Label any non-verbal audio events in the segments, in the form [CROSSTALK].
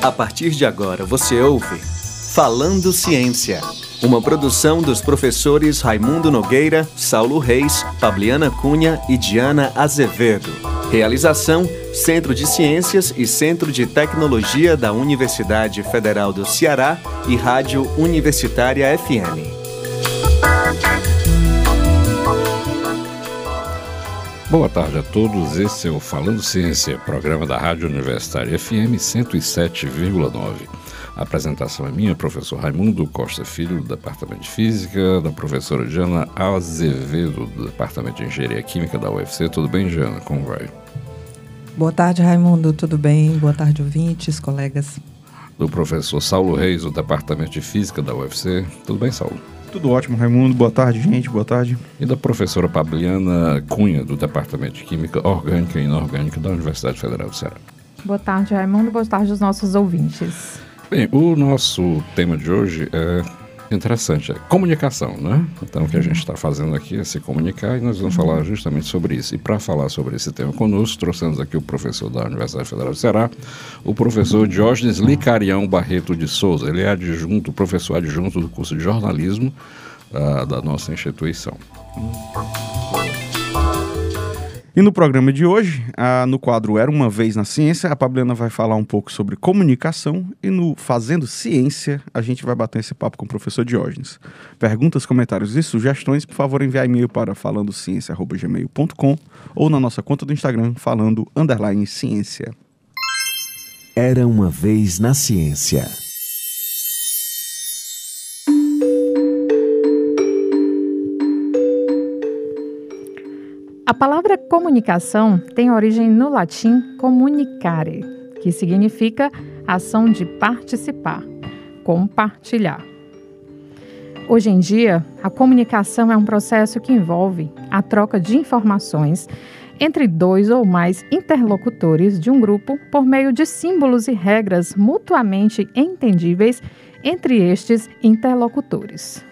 A partir de agora você ouve Falando Ciência, uma produção dos professores Raimundo Nogueira, Saulo Reis, Fabiana Cunha e Diana Azevedo. Realização: Centro de Ciências e Centro de Tecnologia da Universidade Federal do Ceará e Rádio Universitária FM. Boa tarde a todos, esse é o Falando Ciência, programa da Rádio Universitária FM 107,9. A apresentação é minha, professor Raimundo Costa Filho, do Departamento de Física, da professora Jana Azevedo, do Departamento de Engenharia Química da UFC. Tudo bem, Jana? Como vai? Boa tarde, Raimundo. Tudo bem? Boa tarde, ouvintes, colegas. Do professor Saulo Reis, do Departamento de Física da UFC. Tudo bem, Saulo? Tudo ótimo, Raimundo. Boa tarde, gente. Boa tarde. E da professora Pabliana Cunha, do Departamento de Química Orgânica e Inorgânica da Universidade Federal do Ceará. Boa tarde, Raimundo. Boa tarde aos nossos ouvintes. Bem, o nosso tema de hoje é interessante, é comunicação, né? Então, o que a gente está fazendo aqui é se comunicar e nós vamos falar justamente sobre isso. E para falar sobre esse tema conosco, trouxemos aqui o professor da Universidade Federal do Ceará, o professor Diógenes Licarião Barreto de Souza. Ele é adjunto, professor adjunto do curso de jornalismo uh, da nossa instituição. E no programa de hoje, no quadro Era uma Vez na Ciência, a Pabliana vai falar um pouco sobre comunicação e no Fazendo Ciência, a gente vai bater esse papo com o professor Diógenes. Perguntas, comentários e sugestões, por favor, enviar e-mail para falandociência.gmail.com ou na nossa conta do Instagram, falando underline ciência. Era uma Vez na Ciência. A palavra comunicação tem origem no latim comunicare, que significa ação de participar, compartilhar. Hoje em dia, a comunicação é um processo que envolve a troca de informações entre dois ou mais interlocutores de um grupo por meio de símbolos e regras mutuamente entendíveis entre estes interlocutores.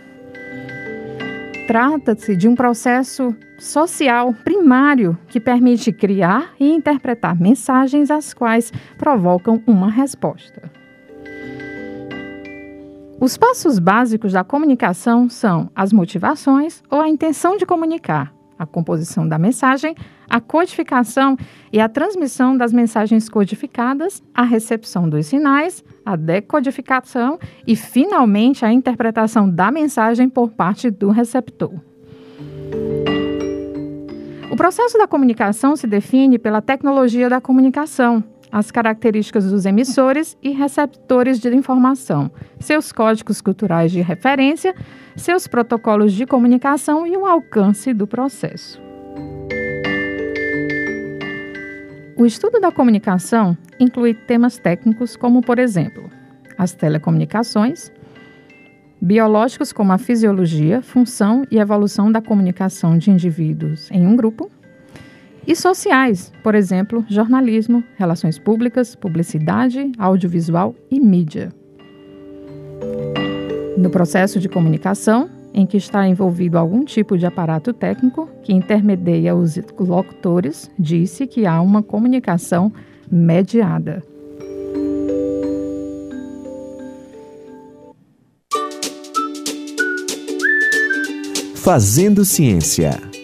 Trata-se de um processo social primário que permite criar e interpretar mensagens as quais provocam uma resposta. Os passos básicos da comunicação são as motivações ou a intenção de comunicar, a composição da mensagem, a codificação e a transmissão das mensagens codificadas, a recepção dos sinais, a decodificação e, finalmente, a interpretação da mensagem por parte do receptor. O processo da comunicação se define pela tecnologia da comunicação, as características dos emissores e receptores de informação, seus códigos culturais de referência, seus protocolos de comunicação e o alcance do processo. O estudo da comunicação inclui temas técnicos como, por exemplo, as telecomunicações, biológicos como a fisiologia, função e evolução da comunicação de indivíduos em um grupo, e sociais, por exemplo, jornalismo, relações públicas, publicidade, audiovisual e mídia. No processo de comunicação, em que está envolvido algum tipo de aparato técnico que intermedia os locutores, disse que há uma comunicação mediada. Fazendo Ciência.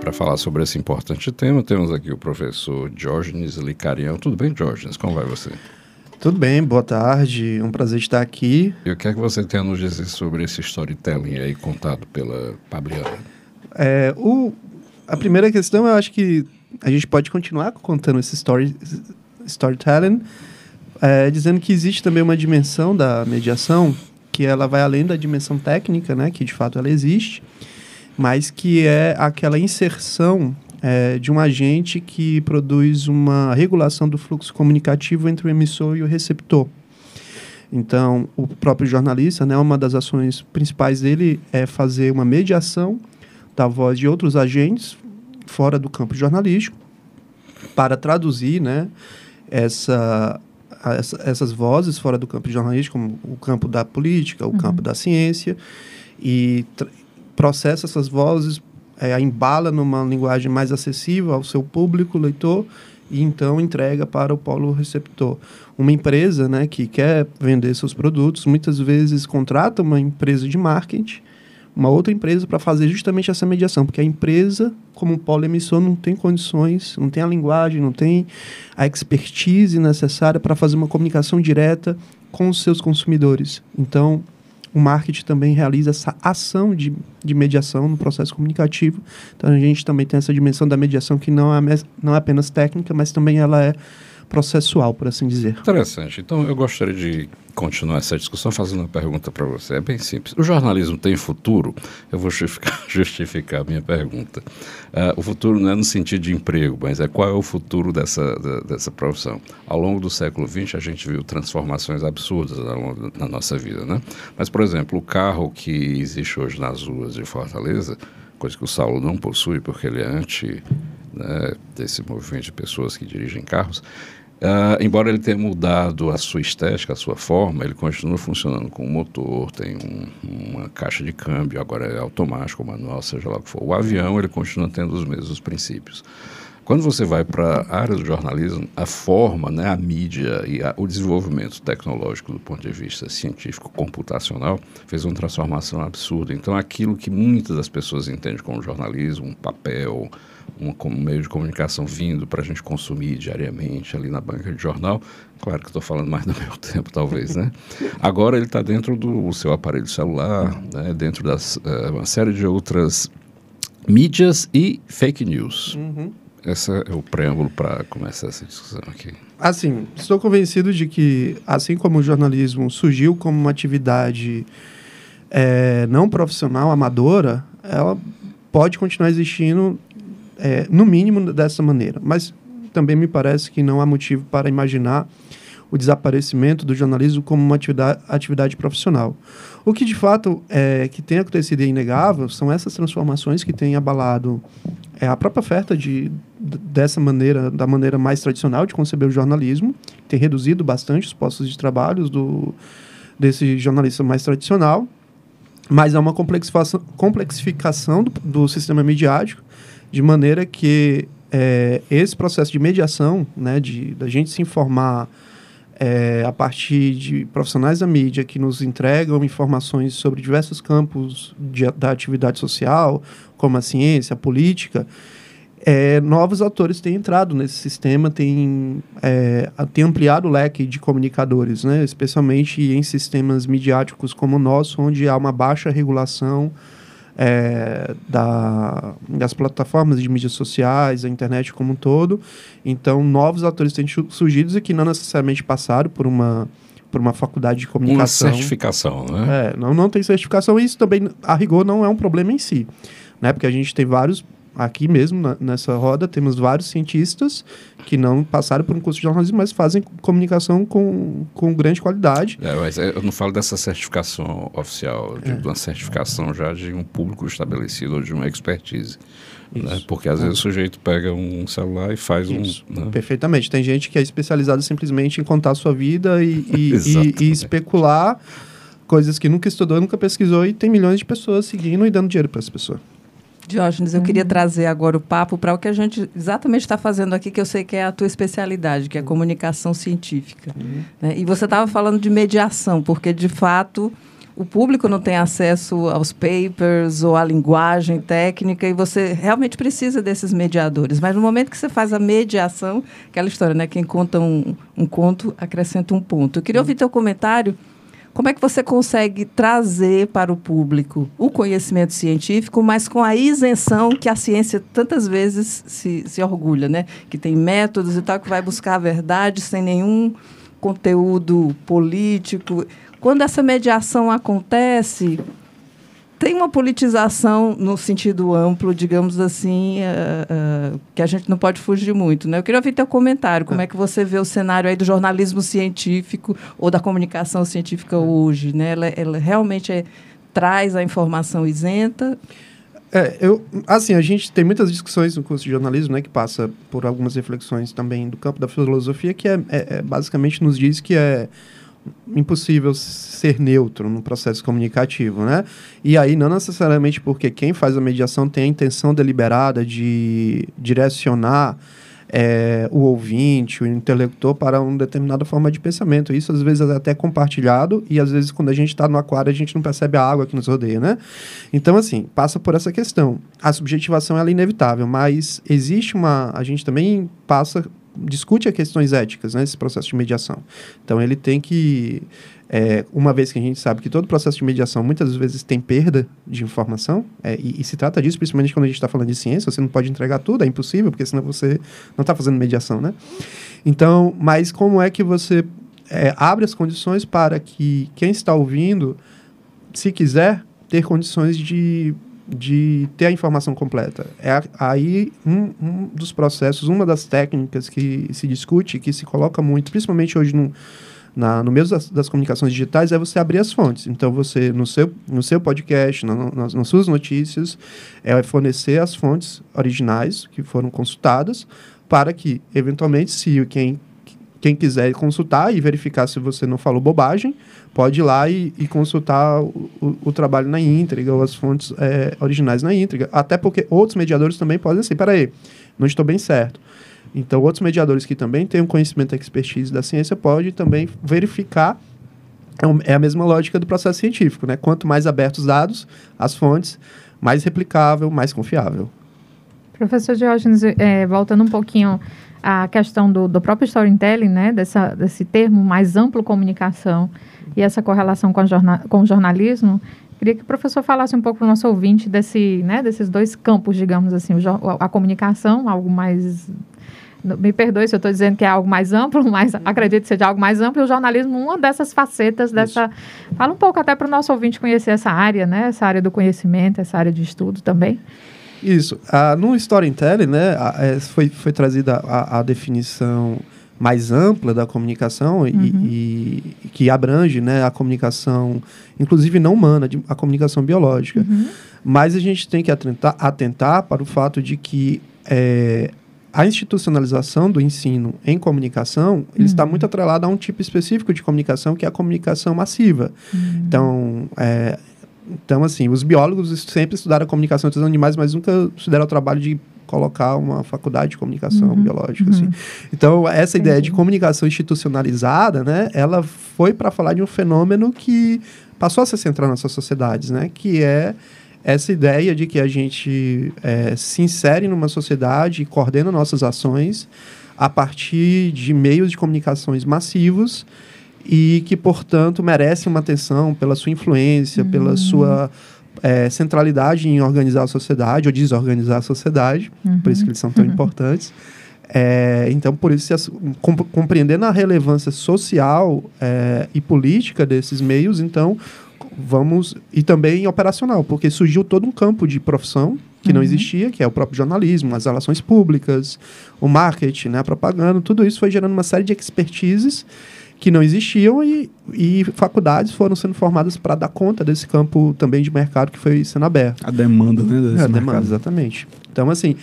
Para falar sobre esse importante tema, temos aqui o professor Diógenes Licarião. Tudo bem, Diógenes? Como vai você? Tudo bem, boa tarde, um prazer estar aqui. E o que é que você tem a nos dizer sobre esse storytelling aí contado pela Pabliana? É, o, a primeira questão, eu acho que a gente pode continuar contando esse story, storytelling, é, dizendo que existe também uma dimensão da mediação que ela vai além da dimensão técnica, né, que de fato ela existe, mas que é aquela inserção é, de um agente que produz uma regulação do fluxo comunicativo entre o emissor e o receptor. Então, o próprio jornalista, né, uma das ações principais dele é fazer uma mediação da voz de outros agentes fora do campo jornalístico para traduzir né, essa essa, essas vozes fora do campo jornalístico, como o campo da política, o campo da ciência, e processa essas vozes, é, embala numa linguagem mais acessível ao seu público, leitor, e então entrega para o polo receptor. Uma empresa né, que quer vender seus produtos, muitas vezes contrata uma empresa de marketing, uma outra empresa para fazer justamente essa mediação, porque a empresa, como polo emissor, não tem condições, não tem a linguagem, não tem a expertise necessária para fazer uma comunicação direta com os seus consumidores. Então, o marketing também realiza essa ação de, de mediação no processo comunicativo. Então, a gente também tem essa dimensão da mediação que não é, não é apenas técnica, mas também ela é processual, por assim dizer. Interessante. Então, eu gostaria de continuar essa discussão fazendo uma pergunta para você. É bem simples. O jornalismo tem futuro? Eu vou justificar, [LAUGHS] a minha pergunta. Uh, o futuro não é no sentido de emprego, mas é qual é o futuro dessa, da, dessa profissão. Ao longo do século XX, a gente viu transformações absurdas na nossa vida, né? Mas, por exemplo, o carro que existe hoje nas ruas de Fortaleza, coisa que o Saulo não possui porque ele é anti né, desse movimento de pessoas que dirigem carros, Uh, embora ele tenha mudado a sua estética, a sua forma, ele continua funcionando com um motor, tem um, uma caixa de câmbio, agora é automático, manual, seja lá o que for. O avião, ele continua tendo os mesmos princípios. Quando você vai para a área do jornalismo, a forma, né, a mídia e a, o desenvolvimento tecnológico do ponto de vista científico computacional fez uma transformação absurda. Então, aquilo que muitas das pessoas entendem como jornalismo, um papel, um, meio de comunicação vindo para a gente consumir diariamente ali na banca de jornal. Claro que estou falando mais do meu [LAUGHS] tempo, talvez, né? Agora ele está dentro do seu aparelho celular, né? dentro das uh, uma série de outras mídias e fake news. Uhum. Esse é o preâmbulo para começar essa discussão aqui. Assim, estou convencido de que, assim como o jornalismo surgiu como uma atividade é, não profissional, amadora, ela pode continuar existindo é, no mínimo dessa maneira. Mas também me parece que não há motivo para imaginar o desaparecimento do jornalismo como uma atividade, atividade profissional. O que de fato é, que tem acontecido e é inegável são essas transformações que têm abalado é, a própria oferta de, dessa maneira, da maneira mais tradicional de conceber o jornalismo, tem reduzido bastante os postos de trabalho do, desse jornalista mais tradicional, mas há uma complexificação, complexificação do, do sistema midiático de maneira que é, esse processo de mediação, né, de da gente se informar é, a partir de profissionais da mídia que nos entregam informações sobre diversos campos de, da atividade social, como a ciência, a política, é, novos atores têm entrado nesse sistema, têm, é, têm ampliado o leque de comunicadores, né? especialmente em sistemas midiáticos como o nosso, onde há uma baixa regulação é, da, das plataformas de mídias sociais, a internet como um todo. Então, novos atores têm surgido e que não necessariamente passaram por uma por uma faculdade de comunicação. Uma certificação, né? É, não, não tem certificação e isso também, a rigor, não é um problema em si. Né? Porque a gente tem vários aqui mesmo na, nessa roda temos vários cientistas que não passaram por um curso de jornalismo, mas fazem comunicação com, com grande qualidade. É, mas eu não falo dessa certificação oficial, digo é. de uma certificação já de um público estabelecido ou de uma expertise. Né? Porque às é. vezes o sujeito pega um celular e faz Isso. um. Né? Perfeitamente. Tem gente que é especializada simplesmente em contar a sua vida e, [LAUGHS] e, e, e especular coisas que nunca estudou, nunca pesquisou e tem milhões de pessoas seguindo e dando dinheiro para essa pessoa. Diógenes, eu queria uhum. trazer agora o papo para o que a gente exatamente está fazendo aqui, que eu sei que é a tua especialidade, que é a comunicação científica. Uhum. Né? E você estava falando de mediação, porque de fato o público não tem acesso aos papers ou à linguagem técnica e você realmente precisa desses mediadores. Mas no momento que você faz a mediação, aquela história, né? Quem conta um, um conto acrescenta um ponto. Eu queria ouvir teu comentário como é que você consegue trazer para o público o conhecimento científico, mas com a isenção que a ciência tantas vezes se, se orgulha, né? Que tem métodos e tal, que vai buscar a verdade sem nenhum conteúdo político. Quando essa mediação acontece, tem uma politização no sentido amplo, digamos assim, uh, uh, que a gente não pode fugir muito. Né? Eu queria ouvir teu comentário. Como é. é que você vê o cenário aí do jornalismo científico ou da comunicação científica hoje? Né? Ela, ela realmente é, traz a informação isenta? É, eu, assim, a gente tem muitas discussões no curso de jornalismo, né, que passa por algumas reflexões também do campo da filosofia, que é, é, é basicamente nos diz que é impossível ser neutro no processo comunicativo, né? E aí não necessariamente porque quem faz a mediação tem a intenção deliberada de direcionar é, o ouvinte, o intelector para uma determinada forma de pensamento. Isso às vezes é até compartilhado e às vezes quando a gente está no aquário a gente não percebe a água que nos rodeia, né? Então assim, passa por essa questão. A subjetivação é inevitável, mas existe uma... A gente também passa discute as questões éticas nesse né, processo de mediação. Então ele tem que é, uma vez que a gente sabe que todo processo de mediação muitas vezes tem perda de informação, é, e, e, se trata disso principalmente quando a gente está falando de ciência, você não pode entregar tudo, é impossível, porque senão você não está fazendo mediação, né? Então, mas como é que você é, abre as condições para que quem está ouvindo, se quiser, ter condições de, de ter a informação completa? É aí um, um dos processos, uma das técnicas que se discute, que se coloca muito, principalmente hoje no na, no meio das, das, comunicações digitais é você abrir as fontes. Então, você, no seu, no seu podcast, na, nas, nas suas notícias, é fornecer as fontes originais que foram consultadas para que, eventualmente, se quem, quem quiser consultar e verificar se você não falou bobagem, pode ir lá e, e consultar o, o, o, trabalho na íntegra ou as fontes é, originais na íntegra. Até porque outros mediadores também podem assim, peraí, não estou bem certo. Então, outros mediadores que também têm um conhecimento e expertise da ciência podem também verificar. É, é a mesma lógica do processo científico, né? Quanto mais abertos os dados, as fontes, mais replicável, mais confiável. Professor Diógenes, é, voltando um pouquinho à questão do, do próprio storytelling, né? Dessa, desse termo mais amplo comunicação e essa correlação com, jorna, com o jornalismo, Queria que o professor falasse um pouco para o nosso ouvinte desse, né, desses dois campos, digamos assim, a comunicação, algo mais me perdoe se eu estou dizendo que é algo mais amplo, [LAUGHS] mas acredito que seja algo mais amplo, e o jornalismo, uma dessas facetas dessa. Isso. Fala um pouco até para o nosso ouvinte conhecer essa área, né? Essa área do conhecimento, essa área de estudo também. Isso. Ah, no storytelling, né, é, foi, foi trazida a, a, definição mais ampla da comunicação uhum. e, e, que abrange né, a comunicação, inclusive não humana, a comunicação biológica. Uhum. Mas a gente tem que atentar, atentar para o fato de que é, a institucionalização do ensino em comunicação ele está uhum. muito atrelada a um tipo específico de comunicação que é a comunicação massiva. Uhum. Então, é, então, assim, os biólogos sempre estudaram a comunicação dos animais, mas nunca se deram o trabalho de colocar uma faculdade de comunicação uhum. biológica. Assim. Uhum. Então, essa Entendi. ideia de comunicação institucionalizada, né, ela foi para falar de um fenômeno que passou a ser central nas nossas sociedades, né, que é essa ideia de que a gente é, se insere numa sociedade e coordena nossas ações a partir de meios de comunicações massivos e que, portanto, merece uma atenção pela sua influência, uhum. pela sua é, centralidade em organizar a sociedade ou desorganizar a sociedade, uhum. por isso que eles são tão uhum. importantes. É, então, por isso, compreendendo a relevância social é, e política desses meios, então, vamos e também operacional, porque surgiu todo um campo de profissão que uhum. não existia, que é o próprio jornalismo, as relações públicas, o marketing, né, a propaganda, tudo isso foi gerando uma série de expertises que não existiam e, e faculdades foram sendo formadas para dar conta desse campo também de mercado que foi sendo aberto. A demanda, né? Desse é, a demanda, exatamente. Então, assim,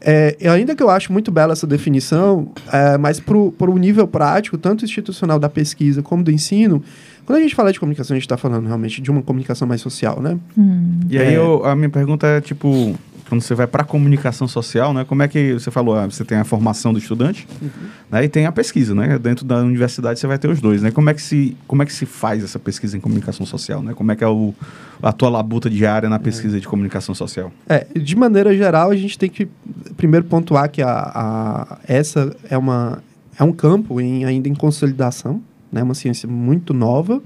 é, ainda que eu acho muito bela essa definição, é, mas para o nível prático, tanto institucional da pesquisa como do ensino, quando a gente fala de comunicação, a gente está falando realmente de uma comunicação mais social, né? Hum. E aí eu, a minha pergunta é, tipo, quando você vai para a comunicação social, né? Como é que você falou? Ah, você tem a formação do estudante, uhum. né? E tem a pesquisa, né? Dentro da universidade você vai ter os dois, né? Como é que se, como é que se faz essa pesquisa em comunicação social, né? Como é que é o, a tua labuta diária na pesquisa é. de comunicação social? É, de maneira geral, a gente tem que primeiro pontuar que a, a essa é uma é um campo em, ainda em consolidação, né, uma ciência muito nova.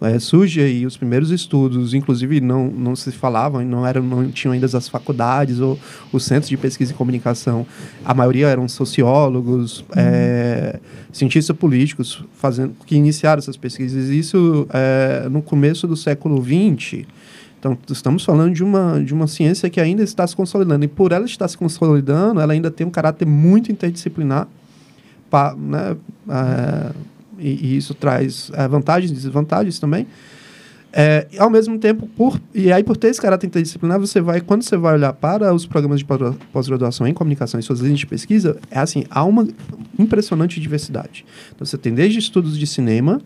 É, surge aí os primeiros estudos, inclusive não, não se falavam, não, eram, não tinham ainda as faculdades ou os centros de pesquisa e comunicação. A maioria eram sociólogos, uhum. é, cientistas políticos fazendo, que iniciaram essas pesquisas. Isso é, no começo do século XX. Então, estamos falando de uma, de uma ciência que ainda está se consolidando. E por ela estar se consolidando, ela ainda tem um caráter muito interdisciplinar, pa, né, é, e, e isso traz é, vantagens e desvantagens também. É, ao mesmo tempo, por, e aí por ter esse caráter interdisciplinar, você vai, quando você vai olhar para os programas de pós- pós-graduação em comunicação e suas linhas de pesquisa, é assim, há uma impressionante diversidade. Então, você tem desde estudos de cinema,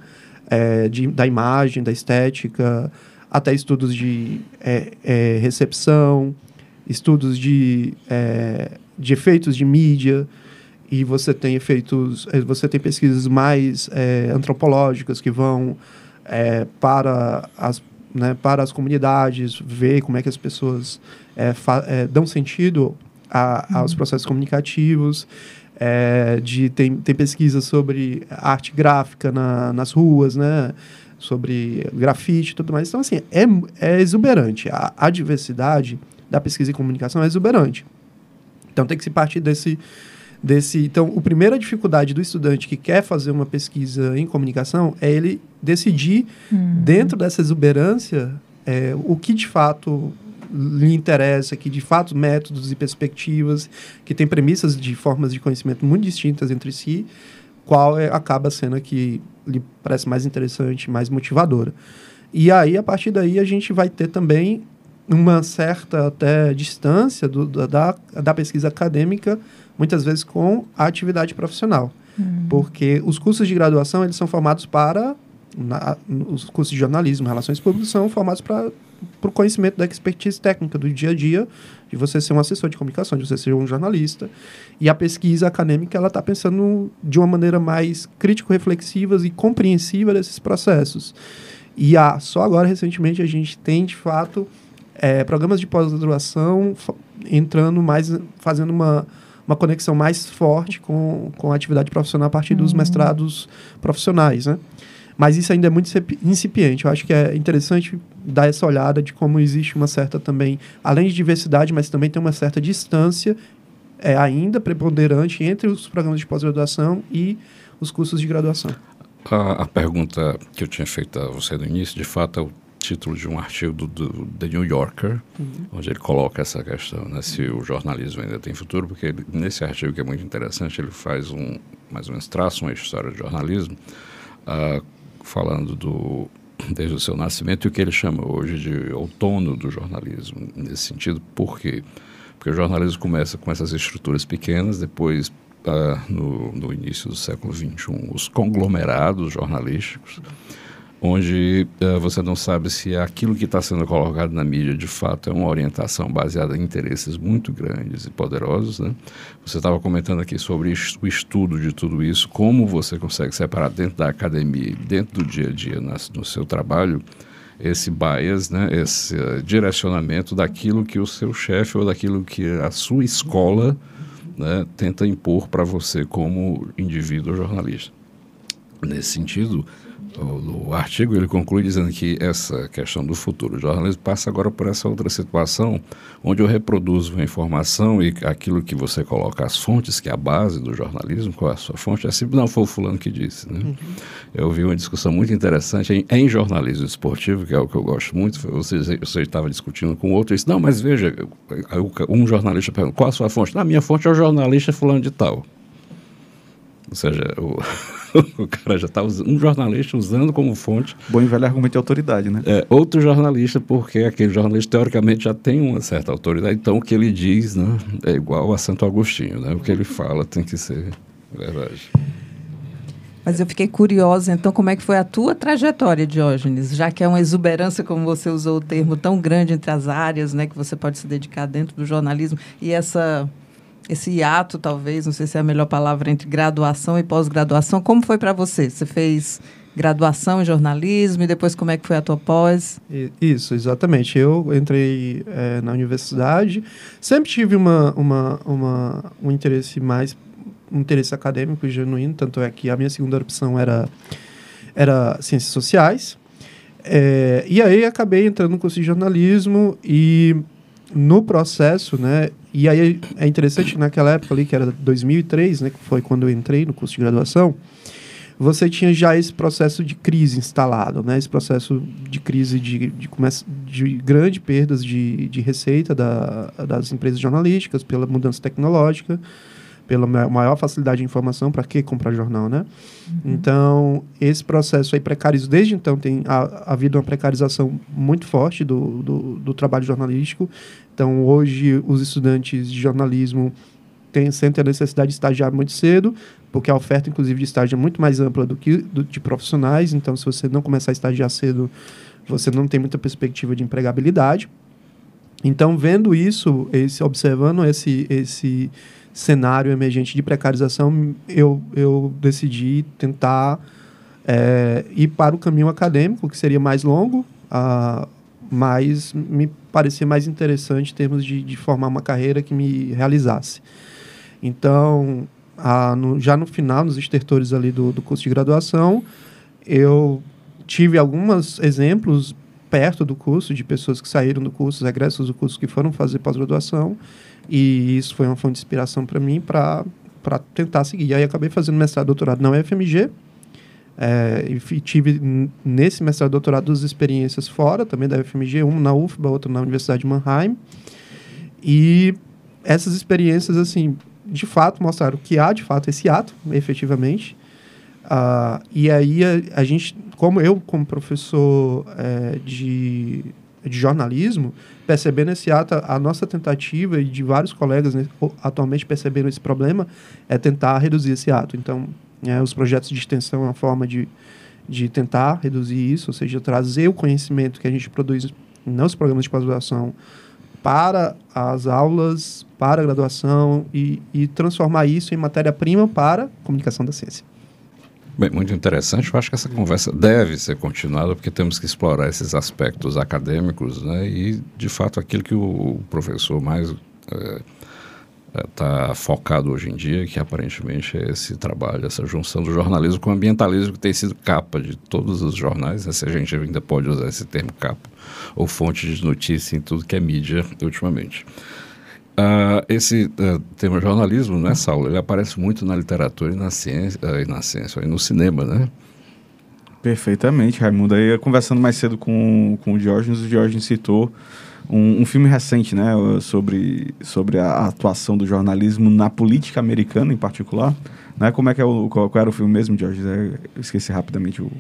é, de, da imagem, da estética, até estudos de é, recepção, estudos de, de efeitos de mídia, e você tem efeitos, eh, você tem pesquisas mais eh, antropológicas que vão eh, para as né, para as comunidades ver como é que as pessoas eh, dão sentido a- aos processos comunicativos de tem, tem pesquisas sobre arte gráfica na, nas ruas né sobre grafite e tudo mais. Então assim é, é exuberante. A, a diversidade da pesquisa em comunicação é exuberante. Então tem que se partir desse desse. Então, a primeira dificuldade do estudante que quer fazer uma pesquisa em comunicação é ele decidir, dentro dessa exuberância, é, o que de fato lhe interessa, que de fato métodos e perspectivas, que tem premissas de formas de conhecimento muito distintas entre si, qual é, acaba sendo a que lhe parece mais interessante, mais motivadora. E aí, a partir daí, a gente vai ter também uma certa até distância do, da, da pesquisa acadêmica, muitas vezes com a atividade profissional. Porque os cursos de graduação, eles são formados para... na- os cursos de jornalismo, relações públicas, são formados para o conhecimento da expertise técnica do dia a dia, de você ser um assessor de comunicação, de você ser um jornalista. E a pesquisa acadêmica, ela está pensando de uma maneira mais crítico-reflexiva e compreensiva desses processos. E a, só agora, recentemente, a gente tem, de fato, eh, programas de pós-graduação entrando mais, fazendo uma, uma conexão mais forte com, com a atividade profissional a partir dos mestrados profissionais, né? Mas isso ainda é muito incip- incipiente. Eu acho que é interessante dar essa olhada de como existe uma certa também, além de diversidade, mas também tem uma certa distância é, ainda preponderante entre os programas de pós-graduação e os cursos de graduação. A, a pergunta que eu tinha feito a você no início, de fato, é o título de um artigo do, do The New Yorker, onde ele coloca essa questão, né, se o jornalismo ainda tem futuro, porque ele- nesse artigo que é muito interessante, ele faz um, mais ou menos traça uma história do jornalismo, ah, falando do desde o seu nascimento e o que ele chama hoje de outono do jornalismo, nesse sentido, por quê? Porque o jornalismo começa com essas estruturas pequenas, depois, ah, no, no início do século XXI, os conglomerados jornalísticos, onde ah, você não sabe se aquilo que está sendo colocado na mídia de fato é uma orientação baseada em interesses muito grandes e poderosos. Né? Você estava comentando aqui sobre o estudo de tudo isso, como você consegue separar dentro da academia, dentro do dia a dia, nas- no seu trabalho, esse bias, né, esse eh, direcionamento daquilo que o seu chefe ou daquilo que a sua escola né, tenta impor para você como indivíduo jornalista. Nesse sentido, o, o artigo ele conclui dizendo que essa questão do futuro do jornalismo passa agora por essa outra situação, onde eu reproduzo uma informação e aquilo que você coloca, as fontes, que é a base do jornalismo, qual é a sua fonte, é sempre não foi o fulano que disse. Né? Eu vi uma discussão muito interessante em, em jornalismo esportivo, que é o que eu gosto muito, você, você estava discutindo com outro e disse, não, mas veja, um jornalista pergunta, qual a sua fonte? Na minha fonte é o jornalista fulano de tal. Ou seja, o, [LAUGHS] [LAUGHS] o cara já está usando, um jornalista usando como fonte Bom e velho argumento de autoridade, né? é, outro jornalista, porque aquele jornalista teoricamente já tem uma certa autoridade, então o que ele diz né, é igual a Santo Agostinho, né? o que ele fala tem que ser verdade. Mas eu fiquei curiosa, então, como é que foi a tua trajetória, Diógenes? Já que é uma exuberância, como você usou o termo, tão grande entre as áreas, né, que você pode se dedicar dentro do jornalismo, e essa esse hiato, talvez, não sei se é a melhor palavra, entre graduação e pós-graduação. Como foi para você? Você fez graduação em jornalismo e depois como é que foi a tua pós? Isso, exatamente. Eu entrei eh, na universidade, sempre tive uma, uma, uma, um interesse mais, um interesse acadêmico genuíno, tanto é que a minha segunda opção era, era ciências sociais. Eh, e aí acabei entrando no curso de jornalismo e no processo, né? E aí é interessante que naquela época ali, que era 2003, né? Que foi quando eu entrei no curso de graduação, você tinha já esse processo de crise instalado, né? Esse processo de crise de, de, de grande perdas de, de receita da, das empresas jornalísticas pela mudança tecnológica, pela maior facilidade de informação, para que comprar jornal, né? Uhum. Então, esse processo aí precarizou. Desde então, tem a, havido uma precarização muito forte do, do, do, trabalho jornalístico. Então, hoje, os estudantes de jornalismo têm, sentem a necessidade de estagiar muito cedo, porque a oferta, inclusive, de estágio é muito mais ampla do que do, de profissionais. Então, se você não começar a estagiar cedo, você não tem muita perspectiva de empregabilidade. Então, vendo isso, esse, observando esse, esse cenário emergente de precarização, eu, eu decidi tentar é, ir para o caminho acadêmico, que seria mais longo, uh, mas me parecia mais interessante em termos de, de formar uma carreira que me realizasse. Então, uh, no, já no final, nos estertores ali do, do curso de graduação, eu tive alguns exemplos perto do curso de pessoas que saíram do curso, egressos do curso que foram fazer pós-graduação, e isso foi uma fonte de inspiração para mim para tentar seguir. E aí acabei fazendo mestrado e doutorado na UFMG. É, e tive nesse mestrado e doutorado duas experiências fora, também da UFMG, uma na UFBA, outra na Universidade de Mannheim. E essas experiências, assim, de fato mostraram que há, de fato, esse ato, efetivamente. Uh, e aí a, a, gente, como eu, como professor é, de, de jornalismo, percebendo esse ato, a nossa tentativa e de vários colegas né, atualmente percebendo esse problema é tentar reduzir esse ato. Então, é, os projetos de extensão é uma forma de, de tentar reduzir isso, ou seja, trazer o conhecimento que a gente produz nos programas de pós-graduação para as aulas, para a graduação e, e transformar isso em matéria-prima para a comunicação da ciência. Bem, muito interessante. Eu acho que essa conversa deve ser continuada, porque temos que explorar esses aspectos acadêmicos, né? E, de fato, aquilo que o professor mais está é, focado hoje em dia, que aparentemente é esse trabalho, essa junção do jornalismo com o ambientalismo, que tem sido capa de todos os jornais, né? se a gente ainda pode usar esse termo capa, ou fonte de notícia em tudo que é mídia ultimamente. Uh, esse uh, tema jornalismo, né, Saulo? Ele aparece muito na literatura e na ciência, uh, e na ciência, e no cinema, né? Perfeitamente, Raimundo. Aí, conversando mais cedo com, com o Diógenes, o Diógenes citou um, um, filme recente, né, sobre, sobre a atuação do jornalismo na política americana, em particular. Né? Como é que é o, qual, qual era o filme mesmo, Diógenes? Eu esqueci rapidamente o,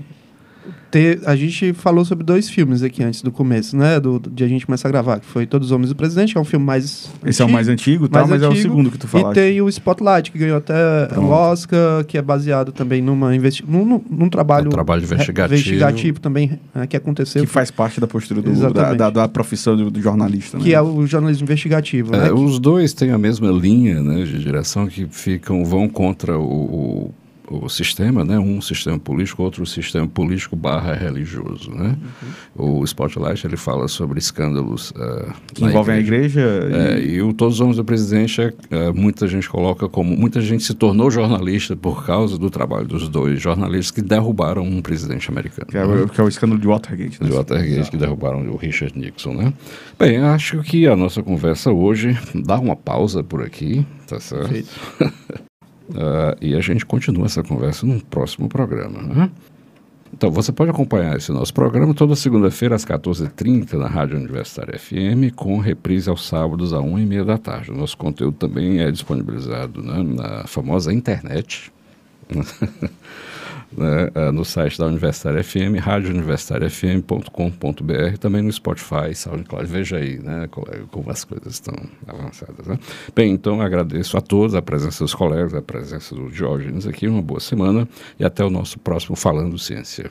ter, a gente falou sobre dois filmes aqui antes do começo, né? Do, de a gente começar a gravar, que foi Todos os Homens do Presidente, que é um filme mais. Esse antigo, é o mais antigo, tá? mas antigo, é o segundo que tu falaste. E tem o Spotlight, que ganhou até Pronto. um Oscar, que é baseado também numa investi num, num trabalho. Um trabalho investigativo. investigativo também, né, que aconteceu. Que faz parte da postura do, da, da, da, profissão do, do jornalista. Né? Que é o jornalismo investigativo. É, né? Os dois têm a mesma linha né, de direção que ficam, vão contra o, o o sistema, né? um sistema político, outro sistema político barra religioso. Né? Uhum. O Spotlight ele fala sobre escândalos uh, que envolvem igreja. a igreja. É, e... o Todos os Homens do Presidente, uh, muita gente coloca como. Muita gente se tornou jornalista por causa do trabalho dos dois jornalistas que derrubaram um presidente americano. Que é, né? que é o escândalo de Watergate. Né? De Watergate, Exato. que derrubaram o Richard Nixon. Né? Bem, acho que a nossa conversa hoje dá uma pausa por aqui, tá certo? [LAUGHS] Uh, e a gente continua essa conversa num próximo programa. Né? Então, você pode acompanhar esse nosso programa toda segunda-feira às 14h30 na Rádio Universitária FM, com reprise aos sábados às 1h30 da tarde. O nosso conteúdo também é disponibilizado né, na famosa internet. [LAUGHS] né, é, no site da Universitária FM, radiouniversitariafm.com.br, também no Spotify, SoundCloud. Veja aí, né, como as coisas estão avançadas. Né? Bem, então agradeço a todos a presença dos colegas, a presença do Diógenes aqui, uma boa semana e até o nosso próximo Falando Ciência.